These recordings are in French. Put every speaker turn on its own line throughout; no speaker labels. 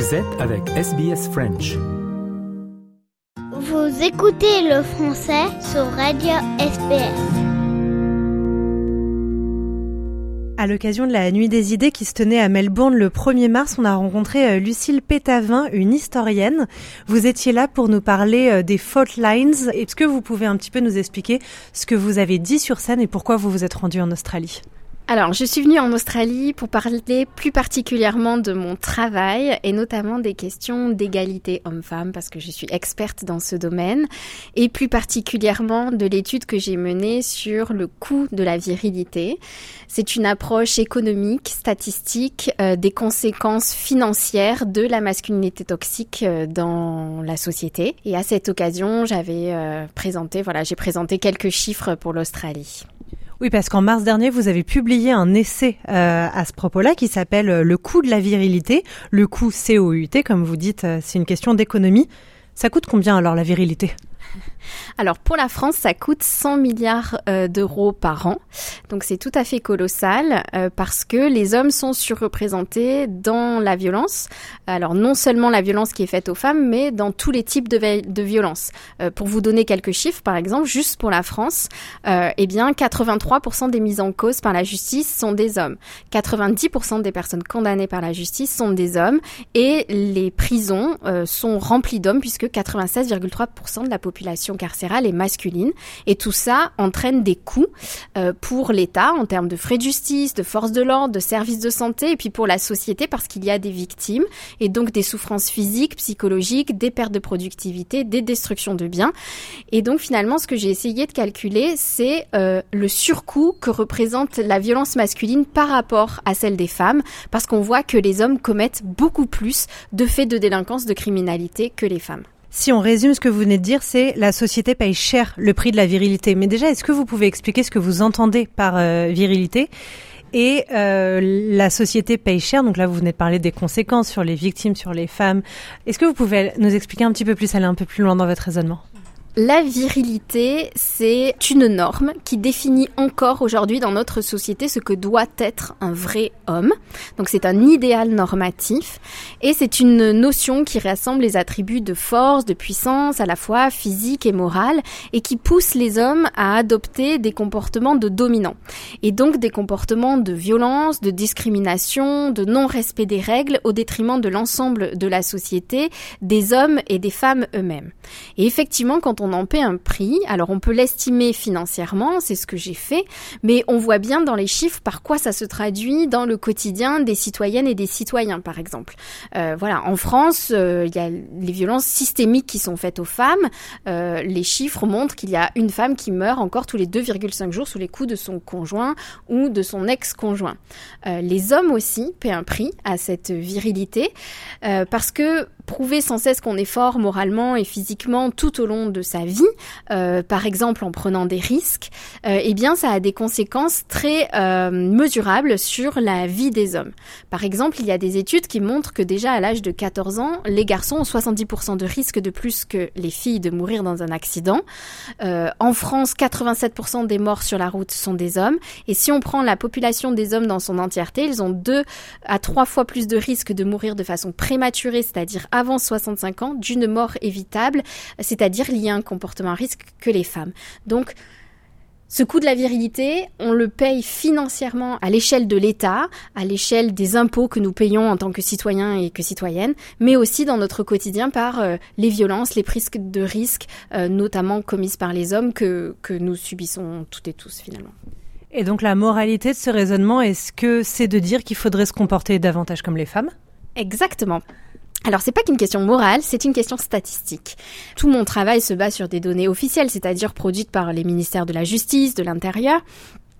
Vous êtes avec SBS French.
Vous écoutez le français sur Radio SBS.
À l'occasion de la Nuit des idées qui se tenait à Melbourne le 1er mars, on a rencontré euh, Lucille Pétavin, une historienne. Vous étiez là pour nous parler euh, des fault lines. Est-ce que vous pouvez un petit peu nous expliquer ce que vous avez dit sur scène et pourquoi vous vous êtes rendu en Australie?
Alors, je suis venue en Australie pour parler plus particulièrement de mon travail et notamment des questions d'égalité homme-femme parce que je suis experte dans ce domaine et plus particulièrement de l'étude que j'ai menée sur le coût de la virilité. C'est une approche économique, statistique euh, des conséquences financières de la masculinité toxique euh, dans la société. Et à cette occasion, j'avais euh, présenté, voilà, j'ai présenté quelques chiffres pour l'Australie.
Oui, parce qu'en mars dernier, vous avez publié un essai euh, à ce propos-là qui s'appelle euh, Le coût de la virilité. Le coût COUT, comme vous dites, euh, c'est une question d'économie. Ça coûte combien alors la virilité?
alors pour la France, ça coûte 100 milliards euh, d'euros par an. Donc c'est tout à fait colossal euh, parce que les hommes sont surreprésentés dans la violence. Alors non seulement la violence qui est faite aux femmes, mais dans tous les types de, de violence. Euh, pour vous donner quelques chiffres, par exemple, juste pour la France, eh bien 83% des mises en cause par la justice sont des hommes. 90% des personnes condamnées par la justice sont des hommes et les prisons sont remplies d'hommes puisque 96,3% de la population carcérale est masculine. Et tout ça entraîne des coûts euh, pour l'État en termes de frais de justice, de forces de l'ordre, de services de santé, et puis pour la société parce qu'il y a des victimes et donc des souffrances physiques, psychologiques, des pertes de productivité, des destructions de biens. Et donc finalement, ce que j'ai essayé de calculer, c'est euh, le surcoût que représente la violence masculine par rapport à celle des femmes, parce qu'on voit que les hommes commettent beaucoup plus de faits de délinquance, de criminalité que les femmes.
Si on résume ce que vous venez de dire, c'est la société paye cher le prix de la virilité. Mais déjà, est-ce que vous pouvez expliquer ce que vous entendez par euh, virilité? Et euh, la société paye cher, donc là vous venez de parler des conséquences sur les victimes, sur les femmes. Est-ce que vous pouvez nous expliquer un petit peu plus, aller un peu plus loin dans votre raisonnement?
La virilité, c'est une norme qui définit encore aujourd'hui dans notre société ce que doit être un vrai homme. Donc c'est un idéal normatif et c'est une notion qui rassemble les attributs de force, de puissance, à la fois physique et morale, et qui pousse les hommes à adopter des comportements de dominants. Et donc des comportements de violence, de discrimination, de non-respect des règles au détriment de l'ensemble de la société, des hommes et des femmes eux-mêmes. Et effectivement, quand on en paie un prix. Alors on peut l'estimer financièrement, c'est ce que j'ai fait, mais on voit bien dans les chiffres par quoi ça se traduit dans le quotidien des citoyennes et des citoyens, par exemple. Euh, voilà, en France, euh, il y a les violences systémiques qui sont faites aux femmes. Euh, les chiffres montrent qu'il y a une femme qui meurt encore tous les 2,5 jours sous les coups de son conjoint ou de son ex-conjoint. les hommes aussi paient un prix à cette virilité parce que prouver sans cesse qu'on est fort moralement et physiquement tout au long de sa vie, euh, par exemple en prenant des risques, euh, eh bien ça a des conséquences très euh, mesurables sur la vie des hommes. Par exemple, il y a des études qui montrent que déjà à l'âge de 14 ans, les garçons ont 70% de risque de plus que les filles de mourir dans un accident. en France, 87% des morts sur la route sont des hommes. Et si on prend la population des hommes dans son entièreté, ils ont deux à trois fois plus de risque de mourir de façon prématurée, c'est-à-dire avant 65 ans d'une mort évitable, c'est-à-dire liée à un comportement à risque que les femmes. Donc, ce coût de la virilité, on le paye financièrement à l'échelle de l'État, à l'échelle des impôts que nous payons en tant que citoyens et que citoyennes, mais aussi dans notre quotidien par euh, les violences, les prises de risques, euh, notamment commises par les hommes, que, que nous subissons toutes et tous finalement.
Et donc la moralité de ce raisonnement, est-ce que c'est de dire qu'il faudrait se comporter davantage comme les femmes?
Exactement. Alors c'est pas qu'une question morale, c'est une question statistique. Tout mon travail se base sur des données officielles, c'est-à-dire produites par les ministères de la Justice, de l'Intérieur,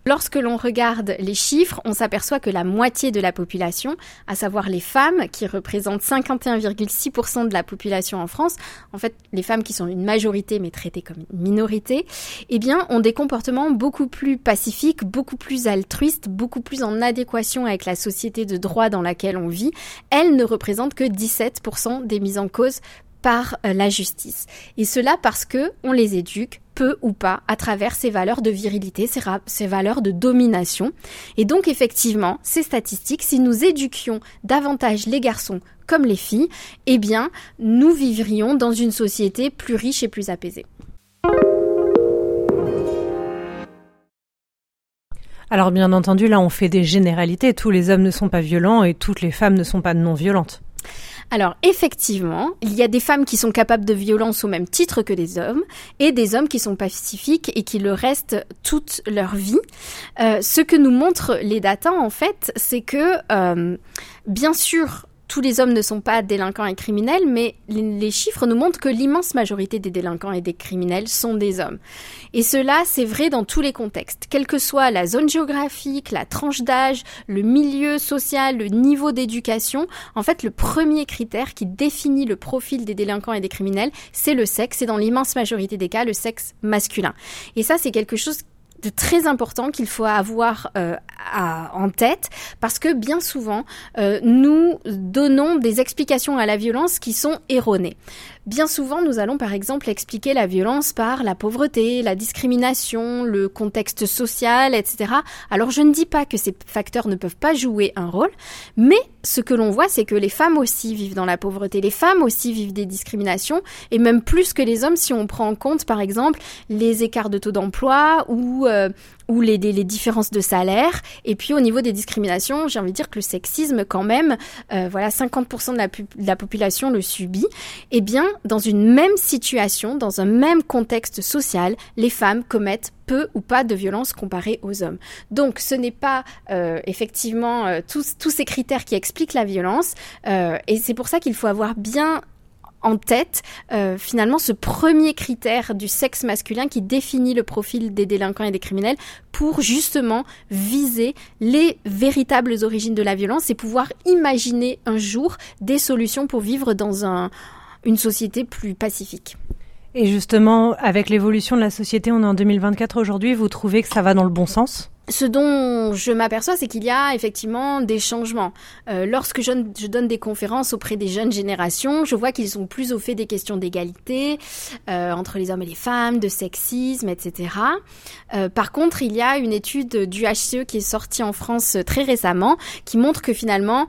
Lorsque l'on regarde les chiffres, on s'aperçoit que la moitié de la population, à savoir les femmes, qui représentent 51,6% de la population en France, en fait les femmes qui sont une majorité mais traitées comme une minorité, eh bien ont des comportements beaucoup plus pacifiques, beaucoup plus altruistes, beaucoup plus en adéquation avec la société de droit dans laquelle on vit. Elles ne représentent que 17% des mises en cause par euh, la justice. Et cela parce que on les éduque peu ou pas à travers ces valeurs de virilité, ces, ces, valeurs de domination. Et donc effectivement, ces statistiques, si nous éduquions davantage les garçons comme les filles, eh bien, nous vivrions dans une société plus riche et plus apaisée.
Alors bien entendu, là on fait des généralités. Tous les hommes ne sont pas violents et toutes les femmes ne sont pas non violentes.
Alors effectivement, il y a des femmes qui sont capables de violence au même titre que des hommes et des hommes qui sont pacifiques et qui le restent toute leur vie. Euh, ce que nous montrent les datas en fait, c'est que euh, bien sûr tous les hommes ne sont pas délinquants et criminels, mais les chiffres nous montrent que l'immense majorité des délinquants et des criminels sont des hommes. Et cela, c'est vrai dans tous les contextes, quelle que soit la zone géographique, la tranche d'âge, le milieu social, le niveau d'éducation. En fait, le premier critère qui définit le profil des délinquants et des criminels, c'est le sexe, et dans l'immense majorité des cas, le sexe masculin. Et ça, c'est quelque chose très important qu'il faut avoir euh, en tête parce que bien souvent euh, nous donnons des explications à la violence qui sont erronées. Bien souvent nous allons par exemple expliquer la violence par la pauvreté, la discrimination, le contexte social, etc. Alors je ne dis pas que ces facteurs ne peuvent pas jouer un rôle, mais ce que l'on voit c'est que les femmes aussi vivent dans la pauvreté, les femmes aussi vivent des discriminations et même plus que les hommes si on prend en compte par exemple les écarts de taux d'emploi ou euh, ou les, les, différences de salaire. Et puis au niveau des discriminations, j'ai envie de dire que le sexisme, quand même, euh, voilà, 50% de la, de la, population le subit. Eh bien, dans une même situation, dans un même contexte social, les femmes commettent peu ou pas de violence comparée aux hommes. Donc ce n'est pas euh, effectivement euh, tous, tous ces critères qui expliquent la violence. Euh, et c'est pour ça qu'il faut avoir bien en tête euh, finalement ce premier critère du sexe masculin qui définit le profil des délinquants et des criminels pour justement viser les véritables origines de la violence et pouvoir imaginer un jour des solutions pour vivre dans un, une société plus pacifique.
Et justement, avec l'évolution de la société, on est en 2024 aujourd'hui, vous trouvez que ça va dans le bon sens?
Ce dont je m'aperçois, c'est qu'il y a effectivement des changements. Euh, lorsque je, donne des conférences auprès des jeunes générations, je vois qu'ils sont plus au fait des questions d'égalité euh, entre les hommes et les femmes, de sexisme, etc. Euh, par contre, il y a une étude du HCE qui est sortie en France très récemment, qui montre que finalement,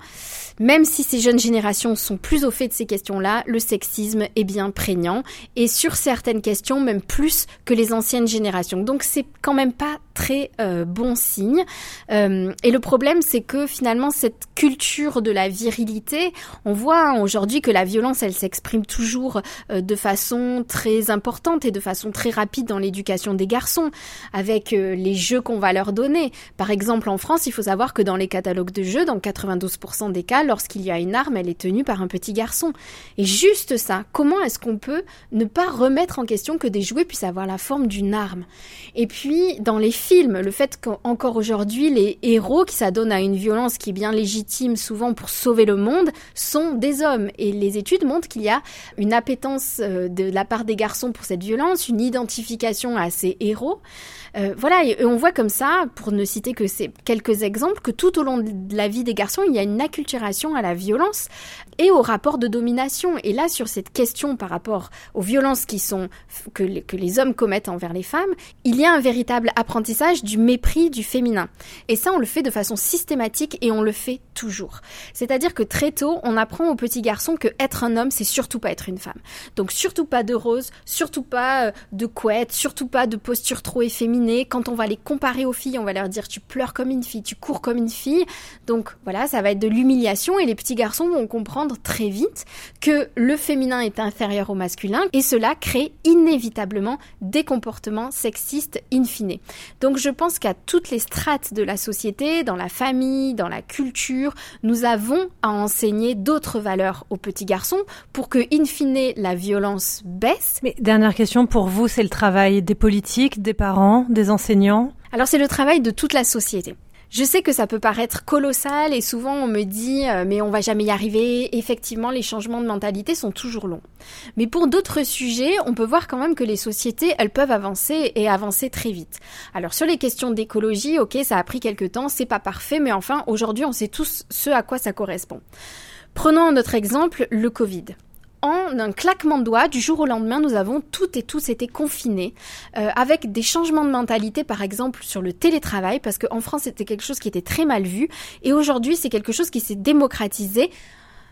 même si ces jeunes générations sont plus au fait de ces questions-là, le sexisme est bien prégnant et sur certaines questions même plus que les anciennes générations. Donc c'est quand même pas très euh, bon signe. Euh, et le problème, c'est que finalement, cette culture de la virilité, on voit hein, aujourd'hui que la violence, elle s'exprime toujours euh, de façon très importante et de façon très rapide dans l'éducation des garçons, avec euh, les jeux qu'on va leur donner. Par exemple, en France, il faut savoir que dans les catalogues de jeux, dans 92% des cas, lorsqu'il y a une arme, elle est tenue par un petit garçon. Et juste ça, comment est-ce qu'on peut ne pas remettre en question que des jouets puissent avoir la forme d'une arme? Et puis, dans les films, le fait qu'encore aujourd'hui, les héros qui s'adonnent à une violence qui est bien légitime souvent pour sauver le monde sont des hommes. Et les études montrent qu'il y a une appétence euh, de la part des garçons pour cette violence, une identification à ces héros. Euh, voilà, et, on voit comme ça, pour ne citer que ces quelques exemples, que tout au long de la vie des garçons, il y a une acculturation à la violence et au rapport de domination. Et là, sur cette question par rapport aux violences qui sont que les hommes commettent envers les femmes, il y a un véritable apprentissage du mépris du féminin. Et ça, on le fait de façon systématique et on le fait toujours. C'est-à-dire que très tôt, on apprend aux petits garçons que être un homme, c'est surtout pas être une femme. Donc surtout pas de rose, surtout pas euh, de couette, surtout pas de posture trop efféminée quand on va les comparer aux filles, on va leur dire tu pleures comme une fille, tu cours comme une fille. Donc voilà, ça va être de l'humiliation et les petits garçons vont comprendre très vite que le féminin est inférieur au masculin et cela crée inévitablement des comportements sexistes in fine. Donc je pense qu'à toutes les strates de la société, dans la famille, dans la culture, nous avons à enseigner d'autres valeurs aux petits garçons pour que in fine la violence baisse.
Mais dernière question pour vous, c'est le travail des politiques, des parents, des enseignants?
Alors c'est le travail de toute la société. Je sais que ça peut paraître colossal et souvent on me dit euh, mais on va jamais y arriver. Effectivement, les changements de mentalité sont toujours longs. Mais pour d'autres sujets, on peut voir quand même que les sociétés, elles peuvent avancer et avancer très vite. Alors sur les questions d'écologie, OK, ça a pris quelques temps, c'est pas parfait, mais enfin aujourd'hui, on sait tous ce à quoi ça correspond. Prenons notre exemple, le Covid en un claquement de doigts, du jour au lendemain, nous avons toutes et tous été confinés, euh, avec des changements de mentalité, par exemple sur le télétravail, parce qu'en France c'était quelque chose qui était très mal vu, et aujourd'hui c'est quelque chose qui s'est démocratisé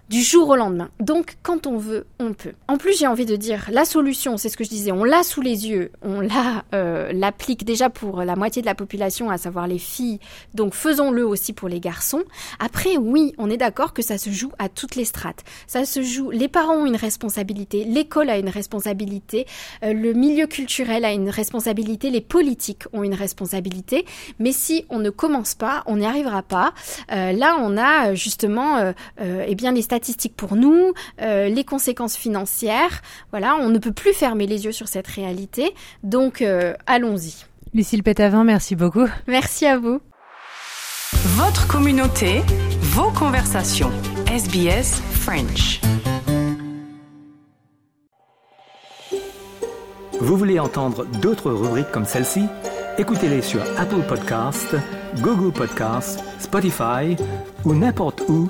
du jour au lendemain. Donc, quand on veut, on peut. En plus, j'ai envie de dire, la solution, c'est ce que je disais, on l'a sous les yeux, on l'a, euh, l'applique déjà pour la moitié de la population, à savoir les filles. Donc, faisons-le aussi pour les garçons. Après, oui, on est d'accord que ça se joue à toutes les strates. Ça se joue. Les parents ont une responsabilité, l'école a une responsabilité, euh, le milieu culturel a une responsabilité, les politiques ont une responsabilité. Mais si on ne commence pas, on n'y arrivera pas. Euh, là, on a justement, eh bien, les statistiques statistiques pour nous, euh, les conséquences financières. Voilà, on ne peut plus fermer les yeux sur cette réalité. Donc, euh, allons-y.
Lucille Pétavin, merci beaucoup.
Merci à vous.
Votre communauté, vos conversations. SBS French.
Vous voulez entendre d'autres rubriques comme celle-ci? Écoutez-les sur Apple Podcasts, Google Podcasts, Spotify ou n'importe où